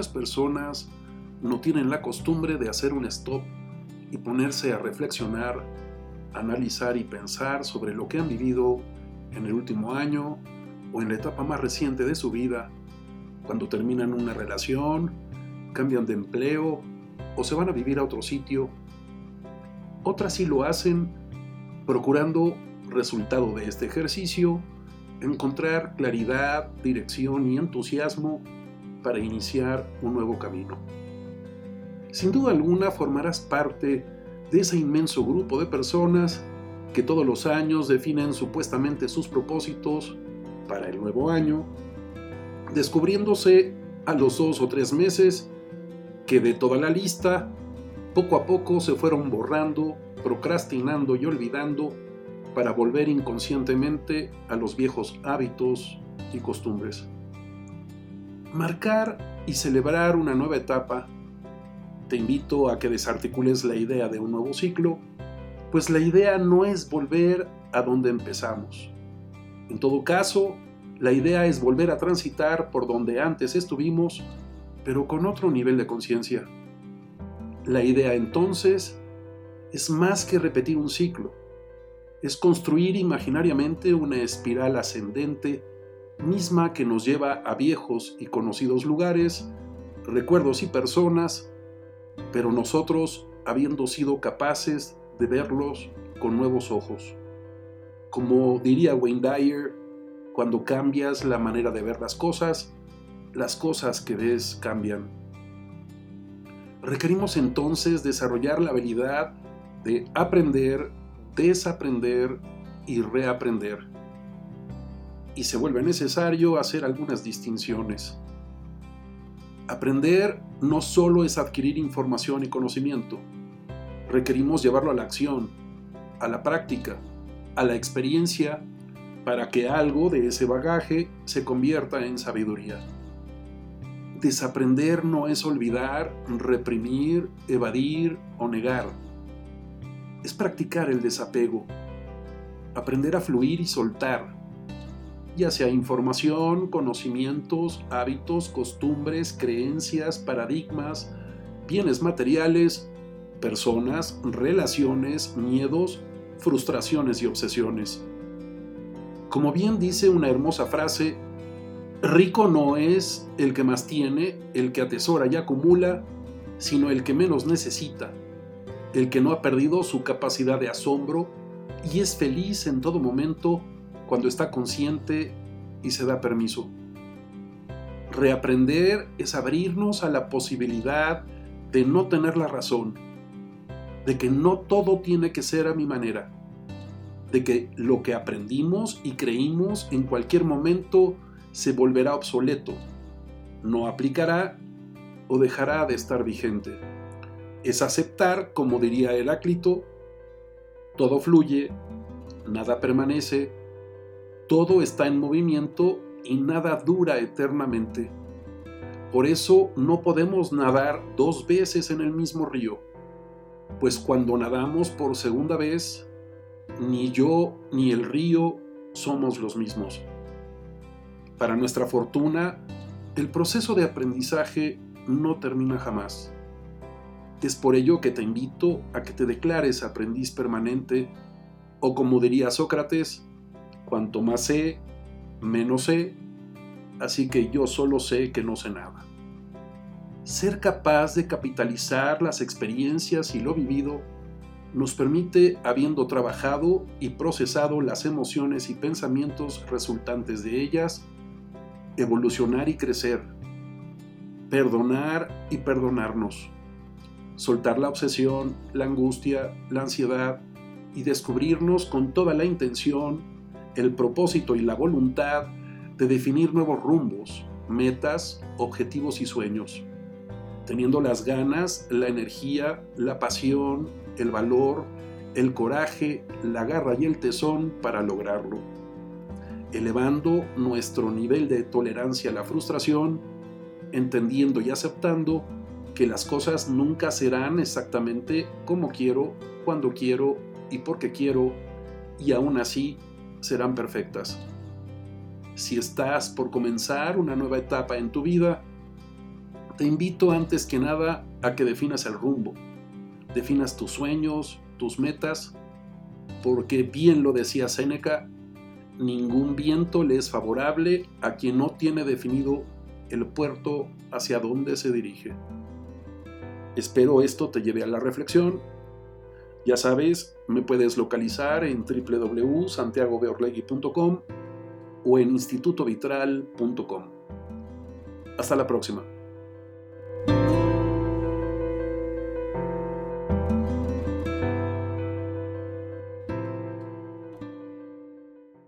muchas personas no tienen la costumbre de hacer un stop y ponerse a reflexionar, analizar y pensar sobre lo que han vivido en el último año o en la etapa más reciente de su vida, cuando terminan una relación, cambian de empleo o se van a vivir a otro sitio. Otras sí lo hacen procurando, resultado de este ejercicio, encontrar claridad, dirección y entusiasmo para iniciar un nuevo camino. Sin duda alguna formarás parte de ese inmenso grupo de personas que todos los años definen supuestamente sus propósitos para el nuevo año, descubriéndose a los dos o tres meses que de toda la lista, poco a poco se fueron borrando, procrastinando y olvidando para volver inconscientemente a los viejos hábitos y costumbres. Marcar y celebrar una nueva etapa, te invito a que desarticules la idea de un nuevo ciclo, pues la idea no es volver a donde empezamos. En todo caso, la idea es volver a transitar por donde antes estuvimos, pero con otro nivel de conciencia. La idea entonces es más que repetir un ciclo, es construir imaginariamente una espiral ascendente misma que nos lleva a viejos y conocidos lugares, recuerdos y personas, pero nosotros habiendo sido capaces de verlos con nuevos ojos. Como diría Wayne Dyer, cuando cambias la manera de ver las cosas, las cosas que ves cambian. Requerimos entonces desarrollar la habilidad de aprender, desaprender y reaprender. Y se vuelve necesario hacer algunas distinciones. Aprender no solo es adquirir información y conocimiento, requerimos llevarlo a la acción, a la práctica, a la experiencia, para que algo de ese bagaje se convierta en sabiduría. Desaprender no es olvidar, reprimir, evadir o negar es practicar el desapego, aprender a fluir y soltar, ya sea información, conocimientos, hábitos, costumbres, creencias, paradigmas, bienes materiales, personas, relaciones, miedos, frustraciones y obsesiones. Como bien dice una hermosa frase, rico no es el que más tiene, el que atesora y acumula, sino el que menos necesita el que no ha perdido su capacidad de asombro y es feliz en todo momento cuando está consciente y se da permiso. Reaprender es abrirnos a la posibilidad de no tener la razón, de que no todo tiene que ser a mi manera, de que lo que aprendimos y creímos en cualquier momento se volverá obsoleto, no aplicará o dejará de estar vigente es aceptar, como diría Heráclito, todo fluye, nada permanece, todo está en movimiento y nada dura eternamente. Por eso no podemos nadar dos veces en el mismo río, pues cuando nadamos por segunda vez, ni yo ni el río somos los mismos. Para nuestra fortuna, el proceso de aprendizaje no termina jamás. Es por ello que te invito a que te declares aprendiz permanente, o como diría Sócrates, cuanto más sé, menos sé, así que yo solo sé que no sé nada. Ser capaz de capitalizar las experiencias y lo vivido nos permite, habiendo trabajado y procesado las emociones y pensamientos resultantes de ellas, evolucionar y crecer, perdonar y perdonarnos soltar la obsesión, la angustia, la ansiedad y descubrirnos con toda la intención, el propósito y la voluntad de definir nuevos rumbos, metas, objetivos y sueños, teniendo las ganas, la energía, la pasión, el valor, el coraje, la garra y el tesón para lograrlo, elevando nuestro nivel de tolerancia a la frustración, entendiendo y aceptando que las cosas nunca serán exactamente como quiero, cuando quiero y porque quiero, y aún así serán perfectas. Si estás por comenzar una nueva etapa en tu vida, te invito antes que nada a que definas el rumbo, definas tus sueños, tus metas, porque bien lo decía Séneca, ningún viento le es favorable a quien no tiene definido el puerto hacia donde se dirige. Espero esto te lleve a la reflexión. Ya sabes, me puedes localizar en www.santiagobeorlegui.com o en institutovitral.com. Hasta la próxima.